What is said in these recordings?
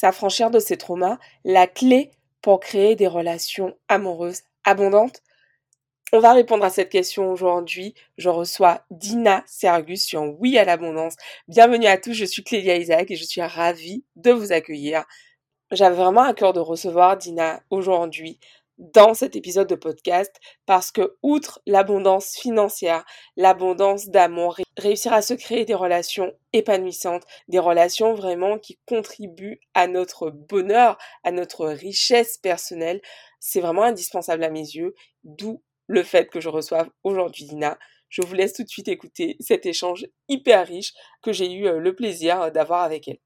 s'affranchir de ses traumas, la clé pour créer des relations amoureuses abondantes on va répondre à cette question aujourd'hui. Je reçois Dina Sergus sur Oui à l'abondance. Bienvenue à tous, je suis Clélia Isaac et je suis ravie de vous accueillir. J'avais vraiment à cœur de recevoir Dina aujourd'hui dans cet épisode de podcast parce que outre l'abondance financière, l'abondance d'amour, réussir à se créer des relations épanouissantes, des relations vraiment qui contribuent à notre bonheur, à notre richesse personnelle, c'est vraiment indispensable à mes yeux, d'où le fait que je reçoive aujourd'hui Dina. Je vous laisse tout de suite écouter cet échange hyper riche que j'ai eu euh, le plaisir euh, d'avoir avec elle.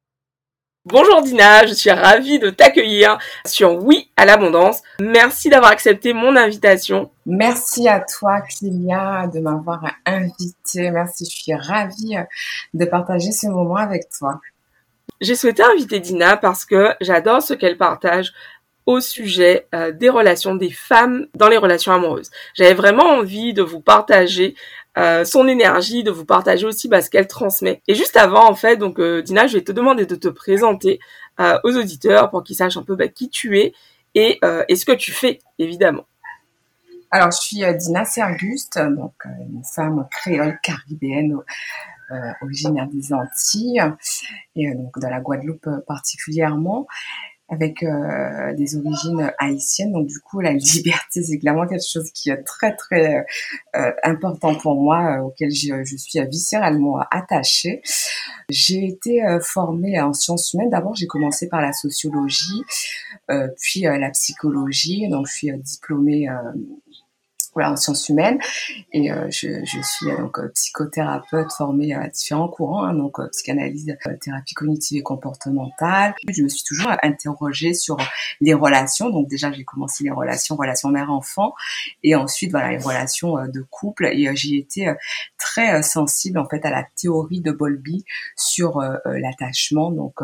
Bonjour Dina, je suis ravie de t'accueillir sur Oui à l'abondance. Merci d'avoir accepté mon invitation. Merci à toi Clélia de m'avoir invitée. Merci, je suis ravie de partager ce moment avec toi. J'ai souhaité inviter Dina parce que j'adore ce qu'elle partage au sujet euh, des relations des femmes dans les relations amoureuses. J'avais vraiment envie de vous partager euh, son énergie, de vous partager aussi bah, ce qu'elle transmet. Et juste avant, en fait, donc euh, Dina, je vais te demander de te présenter aux auditeurs pour qu'ils sachent un peu bah, qui tu es et, et, ce que tu fais, évidemment. Alors, je suis Dina Serguste, donc une femme créole caribéenne originaire des Antilles et donc de la Guadeloupe particulièrement avec euh, des origines haïtiennes. Donc du coup, la liberté, c'est clairement quelque chose qui est très très euh, important pour moi, euh, auquel je, je, suis viscéralement attachée. J'ai été formée en sciences humaines. D'abord, j'ai commencé par la sociologie, puis la psychologie. Donc je suis diplômée voilà, en sciences humaines. Et euh, je, je, suis euh, donc euh, psychothérapeute formée à différents courants, hein, donc psychanalyse, thérapie cognitive et comportementale. Je me suis toujours interrogée sur les relations. Donc déjà, j'ai commencé les relations, relations mère-enfant, et ensuite voilà les relations de couple. Et j'ai été très sensible en fait à la théorie de Bowlby sur l'attachement, donc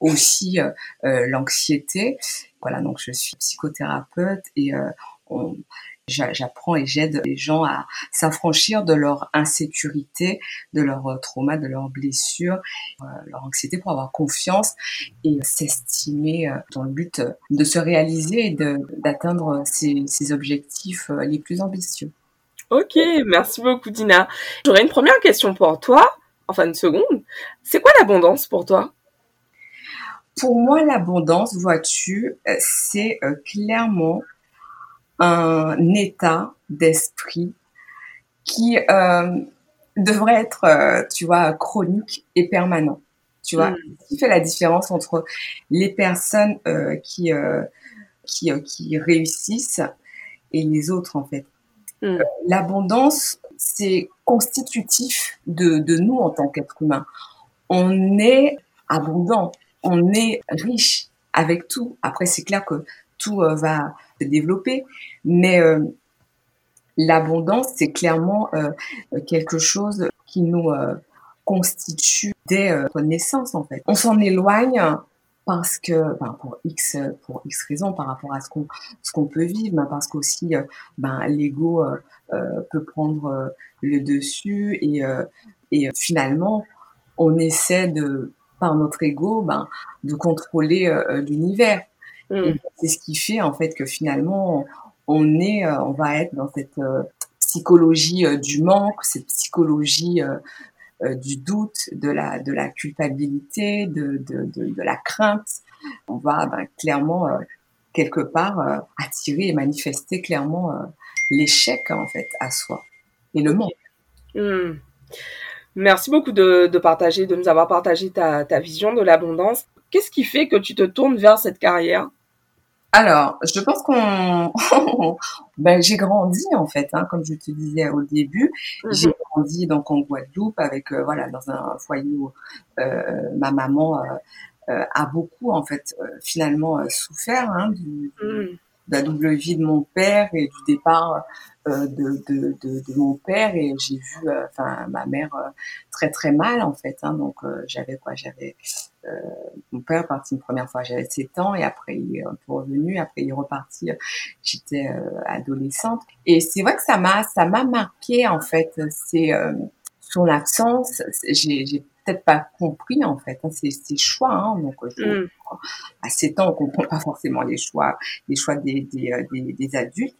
aussi l'anxiété. Voilà, donc je suis psychothérapeute et on, J'apprends et j'aide les gens à s'affranchir de leur insécurité, de leur euh, trauma, de leurs blessures, euh, leur anxiété pour avoir confiance et s'estimer euh, dans le but de se réaliser et d'atteindre ses, objectifs les plus ambitieux. Ok, merci beaucoup Dina. J'aurais une première question pour toi, enfin une seconde. C'est quoi l'abondance pour toi? Pour moi, l'abondance, vois-tu, c'est clairement un état d'esprit qui euh, devrait être, euh, tu vois, chronique et permanent. Tu vois, mm. ce qui fait la différence entre les personnes euh, qui, euh, qui, euh, qui réussissent et les autres, en fait. Mm. L'abondance, c'est constitutif de, de nous en tant qu'être humain. On est abondant, on est riche avec tout. Après, c'est clair que tout va développer. Mais euh, l'abondance, c'est clairement euh, quelque chose qui nous euh, constitue dès notre naissance, en fait. On s'en éloigne parce que ben, pour x pour x raisons par rapport à ce qu'on ce qu'on peut vivre mais parce qu'aussi ben l'ego peut prendre le dessus et et finalement on essaie de par notre ego ben de contrôler l'univers Mm. C'est ce qui fait en fait que finalement on est, euh, on va être dans cette euh, psychologie euh, du manque, cette psychologie du doute, de la, de la culpabilité, de, de, de, de la crainte. On va ben, clairement quelque part attirer et manifester clairement l'échec en fait à soi et le manque. Mm. Merci beaucoup de, de, partager, de nous avoir partagé ta, ta vision de l'abondance. Qu'est-ce qui fait que tu te tournes vers cette carrière? Alors, je pense qu'on, ben, j'ai grandi en fait, hein, comme je te disais au début, mhm. j'ai grandi donc en Guadeloupe avec euh, voilà dans un foyer où euh, ma maman euh, a beaucoup en fait finalement souffert hein, du, de la double vie de mon père et du départ euh, de, de, de, de, mon père. Et j'ai vu euh, enfin ma mère euh, très très mal en fait hein, donc j'avais quoi? J'avais mon père parti une première fois j'avais 7 ans et après il est un peu revenu. Après il est reparti j'étais adolescente. Et c'est vrai que ça m'a ça m'a marqué en fait. C'est son absence. J'ai peut-être pas compris en fait hein, ces, choix. Hein, donc mm. à 7 ans, on comprend pas forcément les choix, les choix des, des, des, adultes.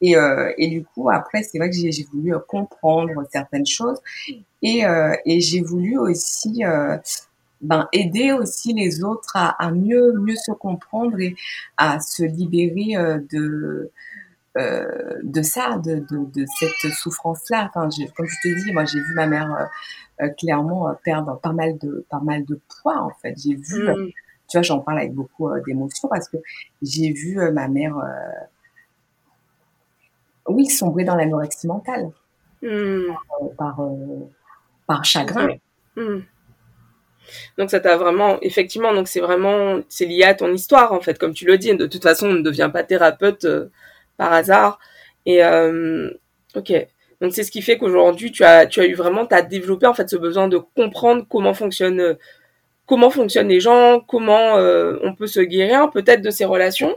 Et, et, du coup, après, c'est vrai que j'ai voulu comprendre certaines choses et, et j'ai voulu aussi ben, aider aussi les autres à, à, mieux mieux se comprendre et à se libérer de euh, de ça, de, de, de cette souffrance-là. Enfin, comme je te dis, moi j'ai vu ma mère euh, euh, clairement perdre pas mal de pas mal de poids en fait. J'ai vu, mm. tu vois, j'en parle avec beaucoup d'émotion parce que j'ai vu ma mère, oui, sombrer dans l'anorexie mentale mm. par, par, chagrin. Mm. Donc ça t'a vraiment, effectivement, donc c'est vraiment, c'est lié à ton histoire en fait, comme tu le dis. De toute façon, on ne devient pas thérapeute par hasard. Et euh, ok. Donc c'est ce qui fait qu'aujourd'hui tu as tu as eu vraiment tu as développé en fait ce besoin de comprendre comment fonctionne comment fonctionnent les gens, comment euh, on peut se guérir peut-être de ces relations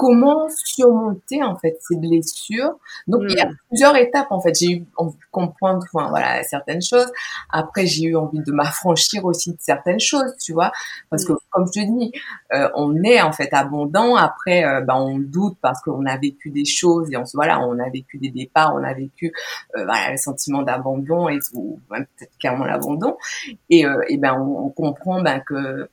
comment surmonter en fait ces blessures? Donc il y a mm. plusieurs étapes en fait. J'ai eu envie de comprendre enfin, voilà certaines choses. Après j'ai eu envie de m'affranchir aussi de certaines choses, tu vois, parce que mm. comme je te dis, euh, on est en fait abondant. Après euh, ben, on doute parce qu'on a vécu des choses et on se voilà, on a vécu des départs, on a vécu euh, voilà le sentiment d'abandon et ou peut-être clairement l'abandon. Et, et ben on, on comprend ben que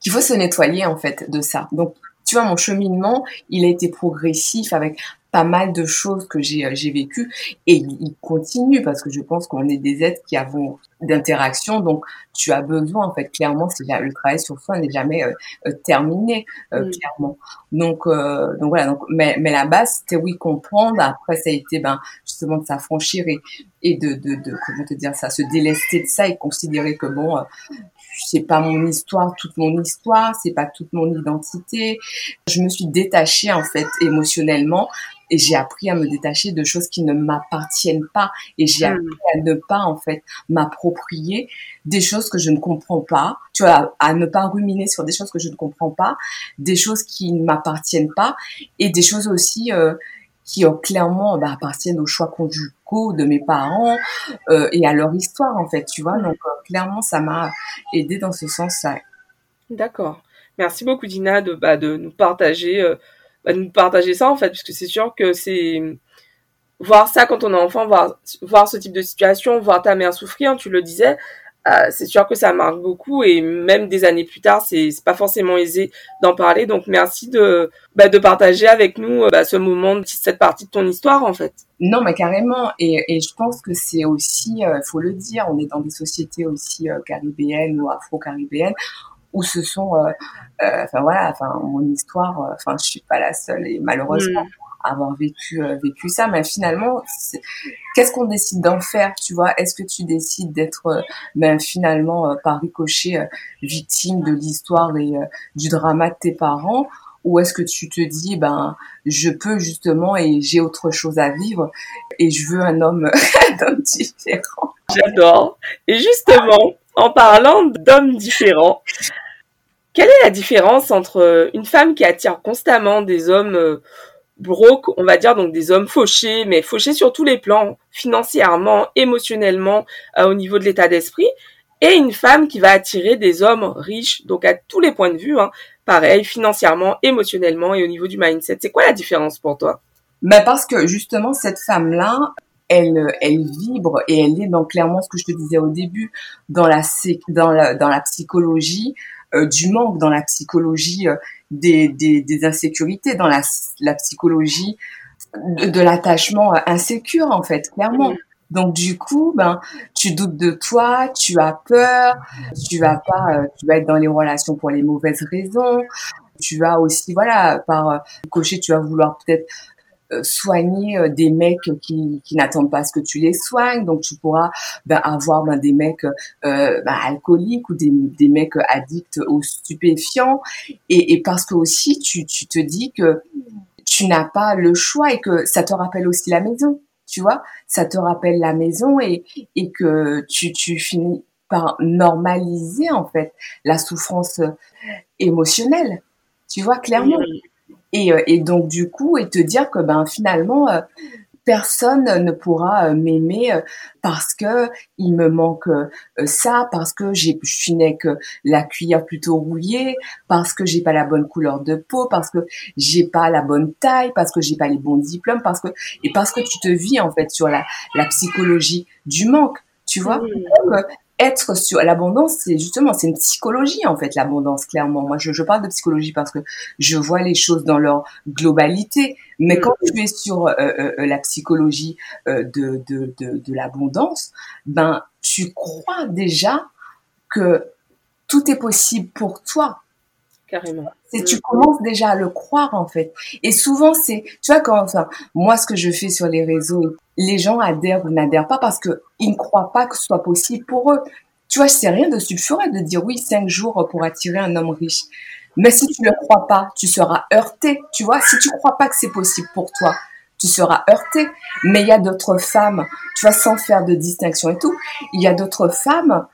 qu'il faut se nettoyer en fait de ça. Donc tu vois, mon cheminement, il a été progressif avec pas mal de choses que j'ai euh, j'ai vécues et il continue parce que je pense qu'on est des êtres qui avons d'interaction donc tu as besoin en fait. Clairement c'est le travail sur soi n'est jamais euh, euh, terminé mm. clairement. Donc donc voilà donc mais mais la base c'était oui comprendre. Après ça a été ben justement de s'affranchir et et de, de de comment te dire ça se délester de ça et considérer que bon c'est pas mon histoire, toute mon histoire, c'est pas toute mon identité. Je me suis détachée en fait émotionnellement et j'ai appris à me détacher de choses qui ne m'appartiennent pas et j'ai hmm. appris à ne pas en fait m'approprier des choses que je ne comprends pas, tu vois, à ne pas ruminer sur des choses que je ne comprends pas, des choses qui ne m'appartiennent pas et des choses aussi euh, qui ont clairement bah, appartiennent aux choix de mes parents euh, et à leur histoire en fait, tu vois. Donc euh, clairement, ça m'a aidé dans ce sens-là. D'accord. Merci beaucoup Dina de, bah, de nous partager, euh, bah, de nous partager ça en fait, puisque c'est sûr que c'est voir ça quand on est enfant, voir, voir ce type de situation, voir ta mère souffrir, tu le disais, euh, c'est sûr que ça marque beaucoup et même des années plus tard, c'est pas forcément aisé d'en parler. Donc merci de bah, de partager avec nous euh, bah, ce moment, cette partie de ton histoire en fait. Non, mais carrément. Et, et je pense que c'est aussi, euh, faut le dire, on est dans des sociétés aussi caribéennes ou afro-caribéennes où ce sont, enfin voilà, enfin mon histoire, enfin je suis pas la seule et malheureusement. Mm avoir vécu euh, vécu ça. Mais finalement qu'est-ce qu'on décide d'en faire tu vois? Est-ce que tu décides d'être euh, ben finalement euh, par ricochet victime de l'histoire et du drama de tes parents? Ou est-ce que tu te dis ben je peux justement et j'ai autre chose à vivre et je veux un homme d'homme différent? J'adore. Et justement en parlant d'hommes différents quelle est la différence entre une femme qui attire constamment des hommes broke, on va dire donc des hommes fauchés, mais fauchés sur tous les plans, financièrement, émotionnellement, euh, au niveau de l'état d'esprit, et une femme qui va attirer des hommes riches, donc à tous les points de vue, hein, pareil, financièrement, émotionnellement et au niveau du mindset. C'est quoi la différence pour toi? Ben Parce que justement, cette femme-là, elle, elle vibre et elle est dans clairement ce que je te disais au début, dans la, dans la, dans la psychologie du manque, dans la psychologie euh, des, des, des, insécurités, dans la, la psychologie de, de l'attachement insécure en fait, clairement. Donc du coup, ben tu doutes de toi, tu as peur, tu vas pas, euh, tu vas être dans les relations pour les mauvaises raisons. Tu vas aussi, voilà, par cocher, tu vas vouloir peut-être euh, soigner euh, des mecs qui, qui n'attendent pas ce que tu les soignes. Donc tu pourras ben, avoir ben, des mecs euh, ben, alcooliques ou des, des mecs addicts aux stupéfiants. Et, parce que aussi tu, tu te dis que tu n'as pas le choix et que ça te rappelle aussi la maison. Tu vois, ça te rappelle la maison et, et que tu, tu finis par normaliser en fait la souffrance émotionnelle. Tu vois clairement. Et, euh, et, donc du coup, et te dire que ben finalement, euh, personne ne pourra euh, m'aimer parce que il me manque ça, parce que j'ai, je suis née avec la cuillère plutôt rouillée, parce que j'ai pas la bonne couleur de peau, parce que j'ai pas la bonne taille, parce que j'ai pas les bons diplômes, parce que et parce que tu te vis en fait sur la, la psychologie du manque, tu vois être sur l'abondance, c'est justement, c'est une psychologie en fait, l'abondance, clairement. Moi, je, je, parle de psychologie parce que je vois les choses dans leur globalité. Mais quand tu es sur euh, euh, euh, la psychologie de, de, de, de l'abondance, ben, tu crois déjà que tout est possible pour toi. Carrément. C'est tu commences déjà à le croire en fait. Et souvent c'est, tu vois quand enfin moi ce que je fais sur les réseaux, les gens adhèrent ou n'adhèrent pas parce que ils ne croient pas que ce soit possible pour eux. Tu vois, c'est rien de sulfureux de dire oui cinq jours pour attirer un homme riche. Mais si tu ne le crois pas, tu seras heurté. Tu vois, si tu crois pas que c'est possible pour toi, tu seras heurté. Mais il y a d'autres femmes, tu vois, sans faire de distinction et tout, il y a d'autres femmes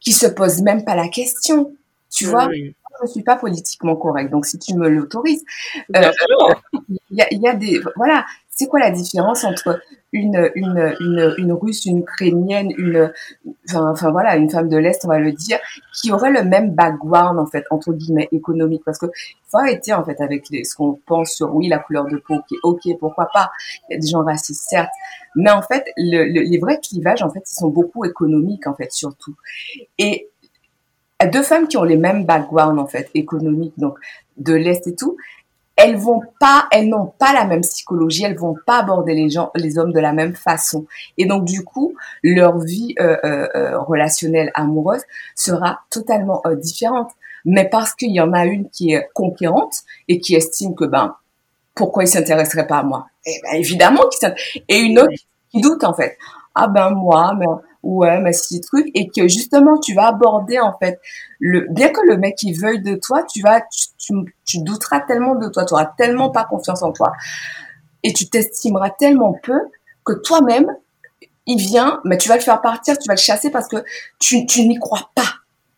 qui se posent même pas la question. Tu vois, je suis pas politiquement correcte, donc si tu me l'autorises, euh, il y, a, y, a, des voilà, c'est quoi la différence entre une une une, une russe, une ukrainienne, une enfin, enfin voilà, une femme de l'est, on va le dire, qui aurait le même background en fait entre guillemets économique, parce que faut arrêter en fait avec les, ce qu'on pense sur oui la couleur de peau, qui ok, pourquoi pas, il y a des gens racistes certes, mais en fait le, les vrais clivages en fait ils sont beaucoup économiques en fait surtout. Et deux femmes qui ont les mêmes backgrounds en fait économiques donc de l'est et tout elles vont pas elles n'ont pas la même psychologie elles vont pas aborder les gens les hommes de la même façon. Et donc du coup leur vie euh, euh, euh relationnelle amoureuse sera totalement euh, différente. Mais parce qu'il y en a une qui est conquérante et qui estime que ben pourquoi il s'intéresserait pas à moi? Et eh ben, évidemment qu'il et une autre qui doute en fait ah ben moi mais ouais, mais c'est trucs, et que justement tu vas aborder en fait le, bien que le mec il veuille de toi, tu vas, tu, tu, douteras tellement de toi, tu auras tellement pas confiance en toi, et tu t'estimeras tellement peu que toi-même, il vient, mais tu vas le faire partir, tu vas le chasser parce que tu, tu n'y crois pas,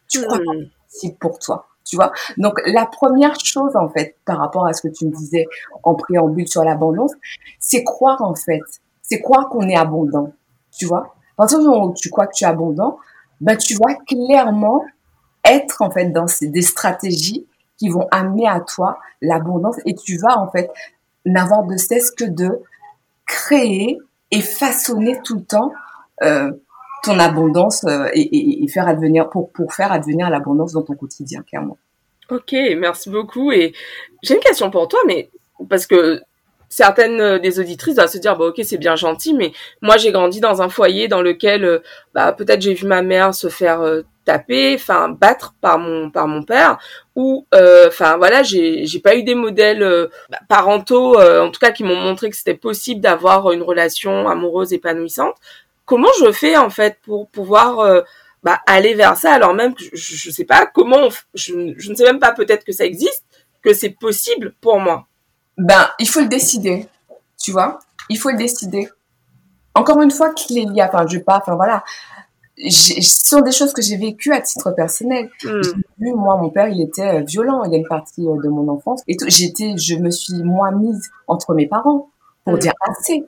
tu crois pas hmm. c'est pour toi. Tu vois Donc la première chose en fait par rapport à ce que tu me disais en préambule sur l'abondance, c'est croire en fait, c'est croire qu'on est abondant. Tu vois à tu crois que tu es abondant, ben, tu vas clairement être en fait dans des stratégies qui vont amener à toi l'abondance et tu vas en fait n'avoir de cesse que de créer et façonner tout le temps euh, ton abondance euh, et, faire advenir pour pour faire advenir l'abondance dans ton quotidien clairement. Ok, merci beaucoup et j'ai une question pour toi mais parce que certaines euh, des auditrices doivent se dire bah ok c'est bien gentil mais moi j'ai grandi dans un foyer dans lequel euh, bah peut-être j'ai vu ma mère se faire euh, taper enfin battre par mon par mon père ou enfin voilà j'ai j'ai pas eu des modèles bah, parentaux en tout cas qui m'ont montré que c'était possible d'avoir une relation amoureuse épanouissante. Comment je fais en fait pour pouvoir bah, aller vers ça alors même que je, je sais pas comment je, je ne sais même pas peut-être que ça existe que c'est possible pour moi? Ben, il faut le décider, tu vois. Il faut le décider. Encore une fois, qu'il est lié, enfin, je pas, enfin voilà. Ce sont des choses que j'ai vécues à titre personnel. Hmm. Vu, moi, mon père, il était euh, violent. Il y a une partie euh, de mon enfance. Et j'étais, je me suis, moi, mise entre mes parents pour hmm. dire assez.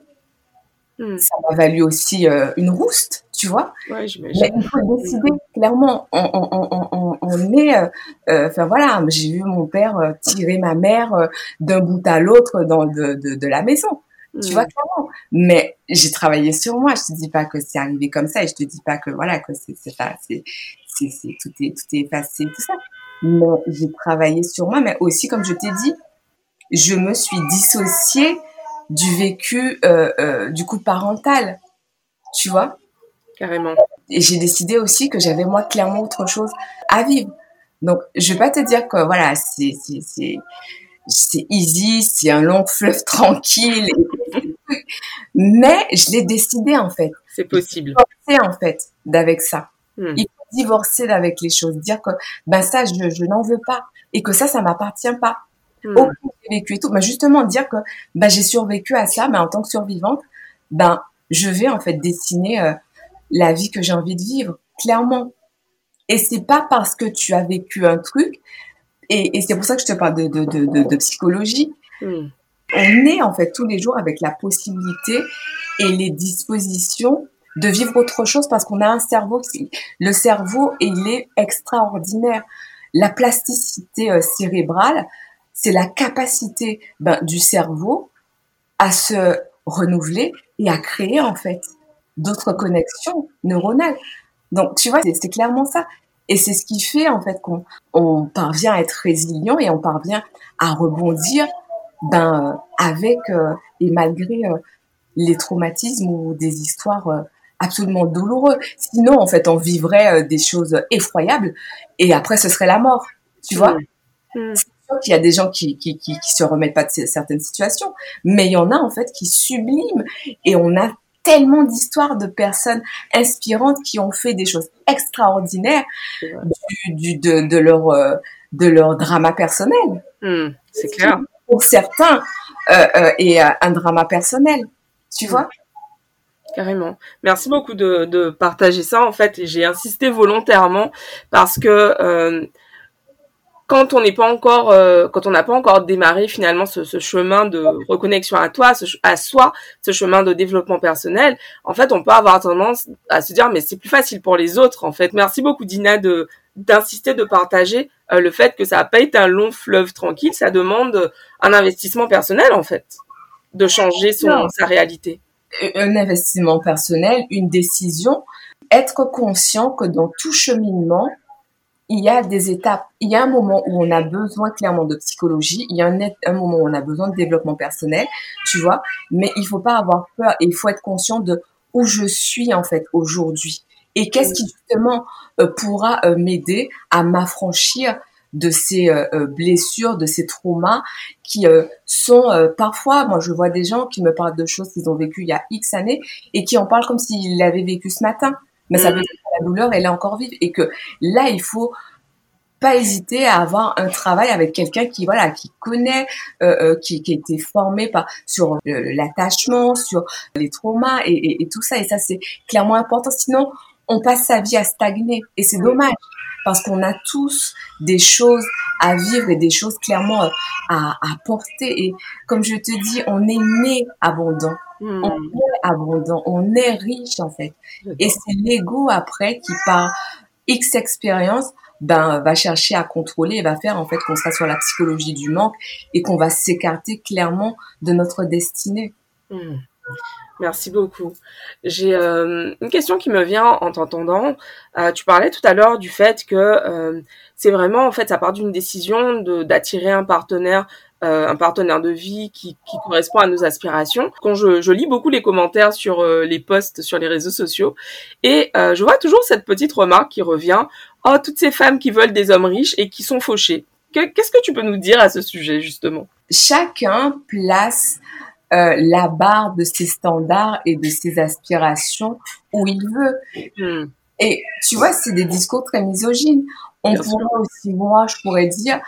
Hmm. Ça m'a valu aussi euh, une rouste, tu vois. Ouais, Mais il faut décider, clairement. On, on, on, on est... Euh, euh, enfin, voilà, j'ai vu mon père tirer ma mère d'un bout à l'autre dans de, de, de, la maison. Tu hmm. vois, clairement. Mais j'ai travaillé sur moi. Je te dis pas que c'est arrivé comme ça. Et je te dis pas que, voilà, que c'est, c'est, tout, est, tout est effacé, tout ça. Mais j'ai travaillé sur moi. Mais aussi, comme je t'ai dit, je me suis dissociée du vécu euh, euh, du coup parental, tu vois. Carrément. Et j'ai décidé aussi que j'avais moi clairement autre chose à vivre. Donc je vais pas te dire que voilà c'est c'est c'est c'est easy, c'est un long fleuve tranquille, mais je l'ai décidé en fait. C'est possible. Divorcer en fait d'avec ça. Hmm. Il faut divorcer d'avec les choses, dire que ben ça je, je n'en veux pas et que ça ça m'appartient pas. Hmm. j'ai vécu et tout. Mais justement, dire que bah, j'ai survécu à ça, mais en tant que survivante, ben, je vais en fait dessiner euh, la vie que j'ai envie de vivre, clairement. Et c'est pas parce que tu as vécu un truc, et, et c'est pour ça que je te parle de, de, de, de, psychologie. Hmm. On est en fait tous les jours avec la possibilité et les dispositions de vivre autre chose parce qu'on a un cerveau qui, le cerveau, il est extraordinaire. La plasticité euh, cérébrale, c'est la capacité ben, du cerveau à se renouveler et à créer en fait d'autres connexions neuronales. Donc tu vois, c'est clairement ça. Et c'est ce qui fait en fait qu'on on parvient à être résilient et on parvient à rebondir ben, avec euh, et malgré euh, les traumatismes ou des histoires euh, absolument douloureux. Sinon, en fait, on vivrait des choses effroyables et après, ce serait la mort. Tu vois mmh. Sûr qu'il y a des gens qui, qui, qui, qui se remettent pas de certaines situations, mais il y en a, en fait, qui subliment. Et on a tellement d'histoires de personnes inspirantes qui ont fait des choses extraordinaires du, du, de, de, leur, de leur drama personnel. Mmh, c'est clair pour certains euh, euh, et euh, un drama personnel, tu vois? Carrément. Merci beaucoup de, de partager ça. En fait, j'ai insisté volontairement parce que euh, quand on n'est pas encore, euh, quand on n'a pas encore démarré finalement ce, ce, chemin de reconnexion à toi, ce, à soi, ce chemin de développement personnel, en fait, on peut avoir tendance à se dire mais c'est plus facile pour les autres. En fait, merci beaucoup Dina de d'insister, de partager euh, le fait que ça n'a pas été un long fleuve tranquille, ça demande un investissement personnel en fait, de changer son, sa réalité. Un investissement personnel, une décision, être conscient que dans tout cheminement, il y a des étapes. Il y a un moment où on a besoin clairement de psychologie, il y a un, moment où on a besoin de développement personnel, tu vois, mais il faut pas avoir peur il faut être conscient de où je suis en fait aujourd'hui et qu'est-ce qui justement euh, pourra euh, m'aider à m'affranchir de ces euh, blessures, de ces traumas qui sont parfois, moi je vois des gens qui me parlent de choses qu'ils ont vécues il y a X années et qui en parlent comme s'ils l'avaient vécu ce matin. Mais ça veut dire que la douleur, elle est encore vive et que là, il faut pas hésiter à avoir un travail avec quelqu'un qui voilà qui connaît euh, qui, qui a été formé par sur l'attachement sur les traumas et, et, et, tout ça. Et ça c'est clairement important. Sinon on passe sa vie à stagner. Et c'est dommage parce qu'on a tous des choses à vivre et des choses clairement euh, à, à porter. Et comme je te dis, on est né abondant. Hmm. On est abondant, on est riche en fait. Et c'est l'ego après qui par X expérience ben, va chercher à contrôler et va faire en fait qu'on sera sur la psychologie du manque et qu'on va s'écarter clairement de notre destinée. Hmm. Merci beaucoup. J'ai euh, une question qui me vient en t'entendant. Euh, tu parlais tout à l'heure du fait que euh, c'est vraiment en fait ça part d'une décision d'attirer un partenaire un partenaire de vie qui, correspond à nos aspirations. Quand je lis beaucoup les commentaires sur les posts sur les réseaux sociaux et je vois toujours cette petite remarque qui revient oh toutes ces femmes qui veulent des hommes riches et qui sont fauchées. Qu'est-ce que tu peux nous dire à ce sujet justement? Chacun place euh, la barre de ses standards et de ses aspirations où il veut. Hmm. Et tu vois, c'est des discours très misogynes. On pourrait aussi, moi, je pourrais dire,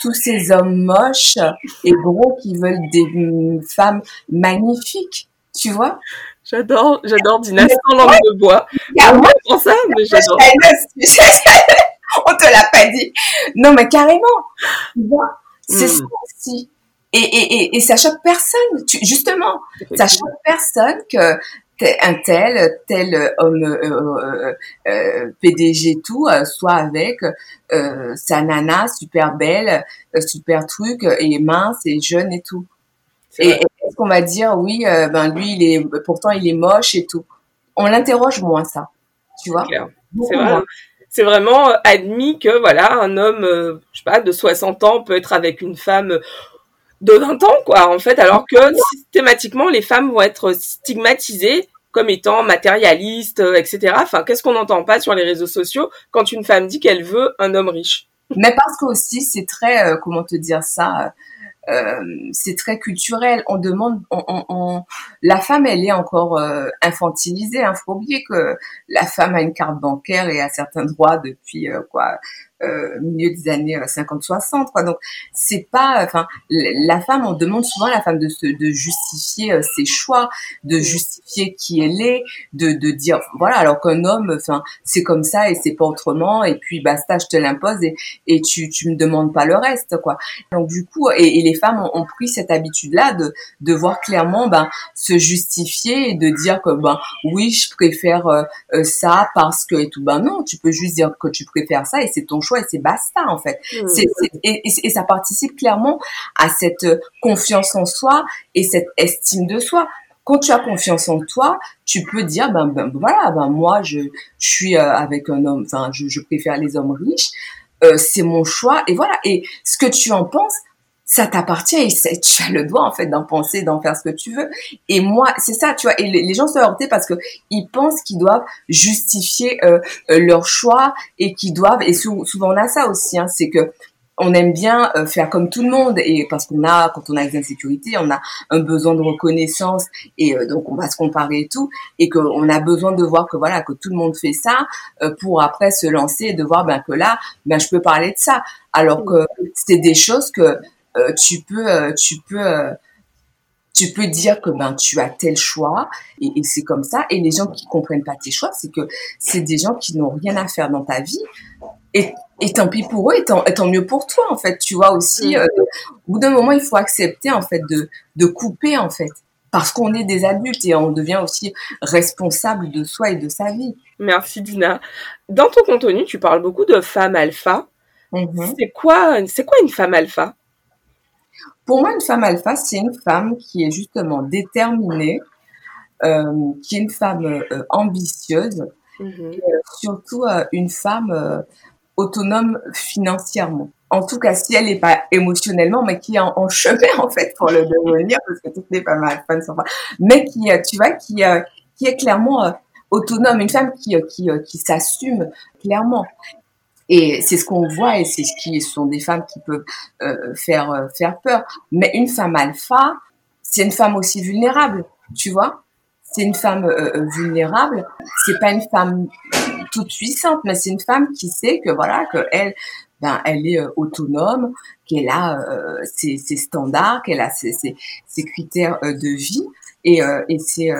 tous ces hommes moches et gros qui veulent des femmes magnifiques, tu vois J'adore, j'adore Dynastie en langue de bois. On ça, mais j'adore. On te l'a pas dit. Non, mais carrément. Tu vois, c'est hmm. ça aussi. Et, et, et, ça choque personne, tu, justement. Ça choque personne que un tel, tel homme euh, euh, euh PDG tout euh, soit avec euh, sa nana super belle, super truc et mince et jeune et tout. Et est-ce qu'on va dire oui, ben lui il est pourtant il est moche et tout. On l'interroge moins ça, tu vois? C'est vrai. C'est vraiment admis que voilà un homme, je sais pas, de 60 ans peut être avec une femme de 20 ans, quoi, en fait, alors que systématiquement, les femmes vont être stigmatisées comme étant matérialistes, euh, etc. Enfin, qu'est-ce qu'on n'entend pas sur les réseaux sociaux quand une femme dit qu'elle veut un homme riche? Mais parce que aussi, c'est très, euh, comment te dire ça, euh, c'est très culturel. On demande, on, on, la femme, elle est encore euh, infantilisée. Il hein. faut oublier que la femme a une carte bancaire et a certains droits depuis quoi euh, milieu des années 50-60 quoi. Donc c'est pas enfin la femme on demande souvent à la femme de se de justifier ses choix de justifier qui elle est de de dire voilà alors qu'un homme enfin c'est comme ça et c'est pas autrement et puis basta je te l'impose et et tu tu me demandes pas le reste quoi. Donc du coup et, et les femmes ont, ont, pris cette habitude là de de voir clairement ben se justifier et de dire que ben oui je préfère ça parce que et tout. Ben non tu peux juste dire que tu préfères ça et c'est ton choix et c'est basta en fait. Mmh. C'est, et, et, ça participe clairement à cette confiance en soi et cette estime de soi. Quand tu as confiance en toi, tu peux dire ben, ben voilà ben moi je, je suis euh, avec un homme, enfin je, je préfère les hommes riches, euh, c'est mon choix et voilà. Et ce que tu en penses, ça t'appartient et tu as le droit en fait d'en penser, d'en faire ce que tu veux. Et moi, c'est ça, tu vois. Et les, gens sont heurtés parce que ils pensent qu'ils doivent justifier euh, euh, leur choix et qu'ils doivent. Et souvent on a ça aussi, hein, c'est que on aime bien euh, faire comme tout le monde et parce qu'on a quand on a des insécurités on a un besoin de reconnaissance et donc on va se comparer et tout et qu'on a besoin de voir que voilà que tout le monde fait ça pour après se lancer et de voir ben que là ben je peux parler de ça alors que c'est des choses que euh, tu peux, euh, tu peux, euh, tu peux dire que ben tu as tel choix et, et c'est comme ça. Et les gens qui comprennent pas tes choix, c'est que c'est des gens qui n'ont rien à faire dans ta vie. Et, et tant pis pour eux, et tant, et tant mieux pour toi en fait. Tu vois aussi, mm. au bout d'un moment, il faut accepter en fait de, de couper en fait parce qu'on est des adultes et on devient aussi responsable de soi et de sa vie. Merci Dina. Dans ton contenu, tu parles beaucoup de femmes alpha. Mm-hmm. C'est quoi, c'est quoi une femme alpha? Pour moi, une femme alpha, c'est une femme qui est justement déterminée, euh, qui est une femme euh, ambitieuse, et, euh, surtout une femme autonome financièrement. En tout cas, si elle n'est pas émotionnellement, mais qui est en, chemin en fait pour le devenir, parce que toutes les femmes alpha ne sont pas, mais qui, tu vois, qui, qui est clairement autonome, une femme qui, qui, qui s'assume clairement. Et c'est ce qu'on voit et c'est ce qui sont des femmes qui peuvent euh, faire euh, faire peur. Mais une femme alpha, c'est une femme aussi vulnérable, tu vois? C'est une femme euh, euh vulnérable. C'est pas une femme toute puissante, mais c'est une femme qui sait que voilà que elle, ben elle est autonome, qu'elle a ses, ses, standards, qu'elle a ses, ses, ses critères de vie et, et c'est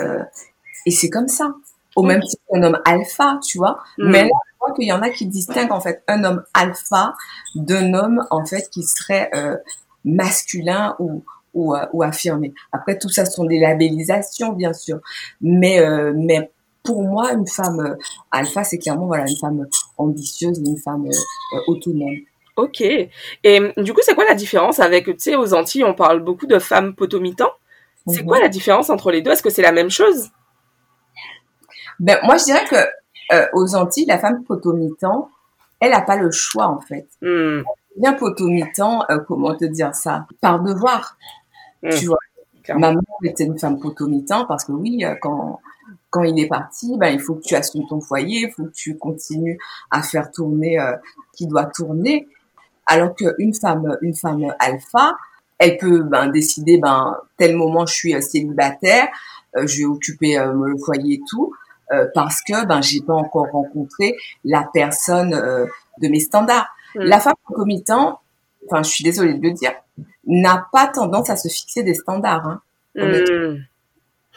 et c'est comme ça. Au même titre qu'un homme alpha, tu vois? Mm. Mais là, crois qu'il y en a qui distinguent en fait un homme alpha d'un homme en fait qui serait euh, masculin ou ou, euh, ou, affirmé. Après tout ça sont des labellisations bien sûr, mais euh, mais pour moi une femme alpha c'est clairement voilà une femme ambitieuse, une femme autonome. Ok. Et du coup, c'est quoi la différence avec, tu sais, aux Antilles, on parle beaucoup de femmes potomitans. C'est quoi mhm. la différence entre les deux? Est-ce que c'est la même chose? Ben moi, je dirais que euh, aux Antilles, la femme potomitan, elle n'a pas le choix en fait. Mm. Bien potomitan, euh, comment te dire ça? Par devoir, hmm. tu vois. Ma mère était une femme potomitan parce que oui, euh, quand quand il est parti, ben il faut que tu assumes ton foyer, il faut que tu continues à faire tourner euh, qui doit tourner. Alors qu'une femme, une femme alpha, elle peut ben, décider ben tel moment je suis célibataire, je vais occuper le foyer et tout. Euh, parce que ben j'ai pas encore rencontré la personne euh, de mes standards. Mm. La femme concomitant, enfin je suis désolée de le dire, n'a pas tendance à se fixer des standards. Hein, mm.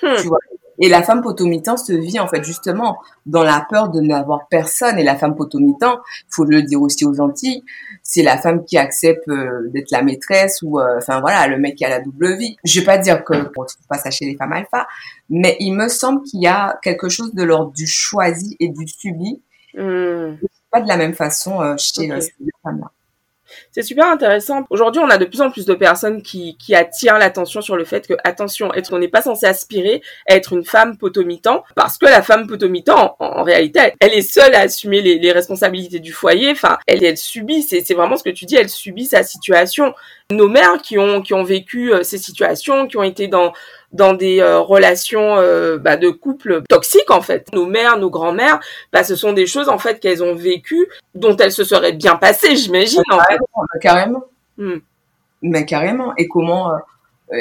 Tu vois, et la femme potomitan se vit en fait justement dans la peur de n'avoir personne. Et la femme potomitan, faut le dire aussi aux Antilles, c'est la femme qui accepte euh, d'être la maîtresse ou euh, enfin voilà le mec qui a la double vie. Je vais pas dire que on trouve pas ça chez les femmes alpha, mais il me semble qu'il y a quelque chose de l'ordre du choisi et du subi. Hmm. Pas de la même façon euh, chez ces femmes-là. C'est super intéressant. Aujourd'hui, on a de plus en plus de personnes qui, qui attirent l'attention sur le fait que, attention, être, on n'est pas censé aspirer à être une femme potomitan, parce que la femme potomitan, en, en réalité, elle, est seule à assumer les, les, responsabilités du foyer. Enfin, elle, elle subit, c'est, vraiment ce que tu dis, elle subit sa situation. Nos mères qui ont, qui ont vécu euh, ces situations, qui ont été dans, dans des euh, relations euh, bah, de couple toxiques en fait. Nos mères, nos grands-mères, bah, ce sont des choses en fait qu'elles ont vécues, dont elles se seraient bien passées, j'imagine. en fait. carrément. Hmm. Mais carrément. Et comment, euh,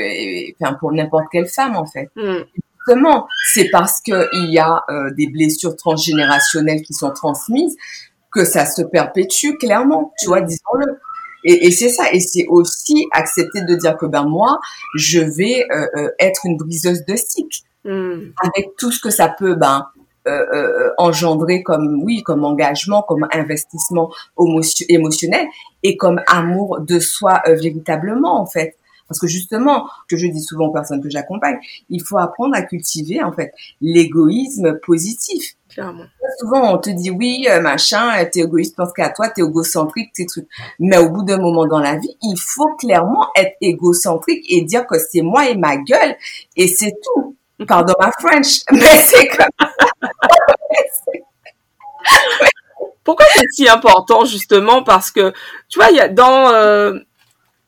enfin, pour n'importe quelle femme en fait. Hmm. Justement, c'est parce que il y a des blessures transgénérationnelles qui sont transmises que ça se perpétue clairement, tu vois, mm. disons-le. Et, et c'est ça, et c'est aussi accepter de dire que ben moi, je vais euh, euh, être une briseuse de cycle, mm. avec tout ce que ça peut ben euh, euh, engendrer comme oui, comme engagement, comme investissement émotionnel et comme amour de soi véritablement en fait. Parce que justement, que je dis souvent aux personnes que j'accompagne, il faut apprendre à cultiver en fait l'égoïsme positif. Clairement. Souvent, on te dit oui, euh, machin, t'es égoïste, pense qu'à toi, t'es égocentrique, ces trucs. Mais au bout d'un moment dans la vie, il faut clairement être égocentrique et dire que c'est moi et ma gueule et c'est tout. Pardon ma French, mais c'est comme Pourquoi c'est si important justement? Parce que tu vois, il y a dans euh,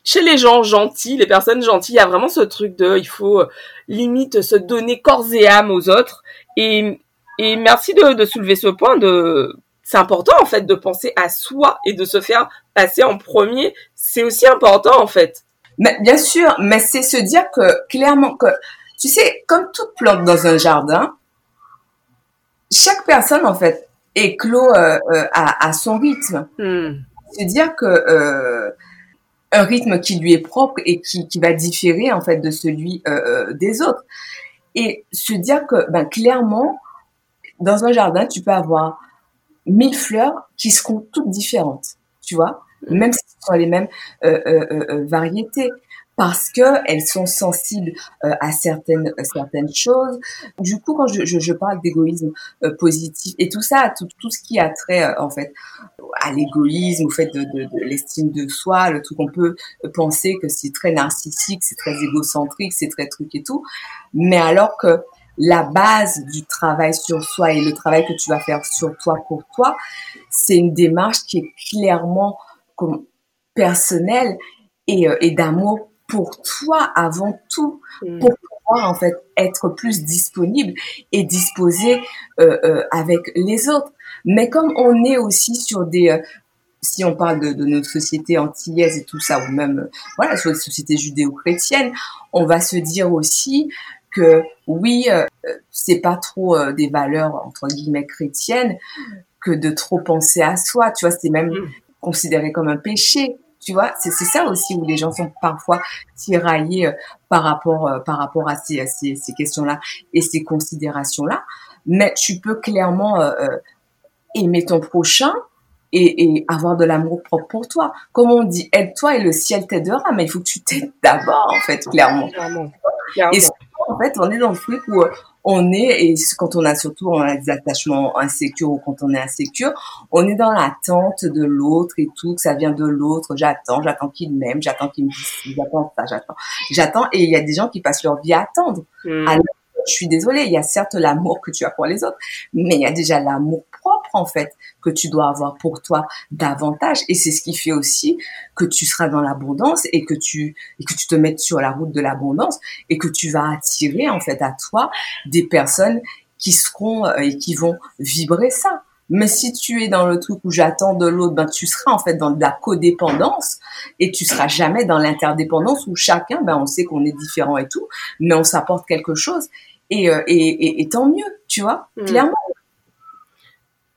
chez les gens gentils, les personnes gentilles, il y a vraiment ce truc de, il faut euh, limite se donner corps et âme aux autres. Et, et merci de, de soulever ce point de, c'est important en fait de penser à soi et de se faire passer en premier. C'est aussi important en fait. Mais bien sûr, mais c'est se dire que clairement que tu sais, comme toute plante dans un jardin, chaque personne en fait éclot euh, euh, à, à, son rythme. Hmm. C'est dire que euh, un rythme qui lui est propre et qui, qui va différer en fait de celui euh, euh, des autres. Et se dire que ben, clairement, dans un jardin, tu peux avoir mille fleurs qui seront toutes différentes, tu vois, même si ce sont les mêmes euh, variétés parce que elles sont sensibles euh, à certaines certaines choses. Du coup, quand je, je, je parle d'égoïsme euh, positif et tout ça, tout, tout ce qui a trait euh, en fait à l'égoïsme, au fait de, de, de l'estime de soi, le truc qu'on peut penser que c'est très narcissique, c'est très égocentrique, c'est très truc et tout, mais alors que la base du travail sur soi et le travail que tu vas faire sur toi pour toi, c'est une démarche qui est clairement comme personnelle et, et d'amour pour toi avant tout, mm. pour pouvoir en fait être plus disponible et disposé euh, euh, avec les autres. Mais comme on est aussi sur des euh, si on parle de, de, notre société antillaise et tout ça, ou même euh, voilà sur la société judéo-chrétienne, on va se dire aussi que oui, euh, c'est pas trop des valeurs entre guillemets chrétiennes que de trop penser à soi. Tu vois, c'est même mm. considéré comme un péché. Tu vois, c'est ça aussi où les gens sont parfois tiraillés euh, par rapport euh, par rapport à ces, ces, ces questions-là et ces considérations-là. Mais tu peux clairement euh, aimer ton prochain et, et avoir de l'amour propre pour toi. Comme on dit, aide-toi et le ciel t'aidera, mais il faut que tu t'aides d'abord, en fait, clairement. clairement. Et en fait, on est dans le truc où on est, et quand on a surtout on a des attachements insécures ou quand on est insécure, on est dans l'attente de l'autre et tout, que ça vient de l'autre, j'attends, j'attends qu'il m'aime, j'attends qu'il me dise, j'attends ça, j'attends, j'attends, et il y a des gens qui passent leur vie à attendre. Hmm. Alors, je suis désolée, il y a certes l'amour que tu as pour les autres, mais il y a déjà l'amour propre en fait que tu dois avoir pour toi davantage et c'est ce qui fait aussi que tu seras dans l'abondance et que tu et que tu te mettes sur la route de l'abondance et que tu vas attirer en fait à toi des personnes qui seront euh, et qui vont vibrer ça. Mais si tu es dans le truc où j'attends de l'autre, ben tu seras en fait dans de la codépendance et tu seras jamais dans l'interdépendance où chacun, ben on sait qu'on est différent et tout, mais on s'apporte quelque chose et, euh, et, et, et, tant mieux, tu vois, mmh. clairement.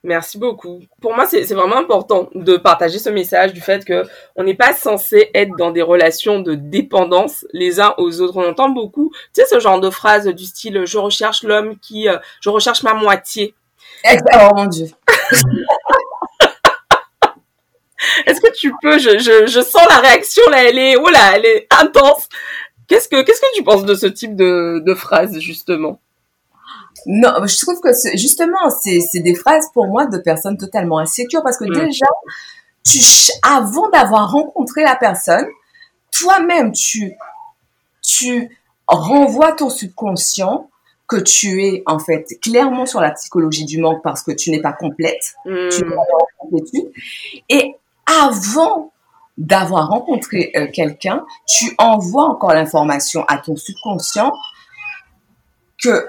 Merci beaucoup. Pour moi, c'est vraiment important de partager ce message du fait que on n'est pas censé être dans des relations de dépendance les uns aux autres. On entend beaucoup, tu sais, ce genre de phrase du style "je recherche l'homme qui, euh, je recherche ma moitié". Oh mon dieu. Est-ce que tu peux, je, je, je sens la réaction là, elle est, oh là, elle est intense. Qu'est-ce que, qu'est-ce que tu penses de ce type de, de phrase justement? Non, je trouve que justement, c'est des phrases pour moi de personnes totalement insécures parce que mm. déjà, tu, avant d'avoir rencontré la personne, toi-même, tu, tu renvoies ton subconscient que tu es en fait clairement sur la psychologie du manque parce que tu n'es pas complète, mm. tu n'es pas complétude. Et avant d'avoir rencontré euh, quelqu'un, tu envoies encore l'information à ton subconscient que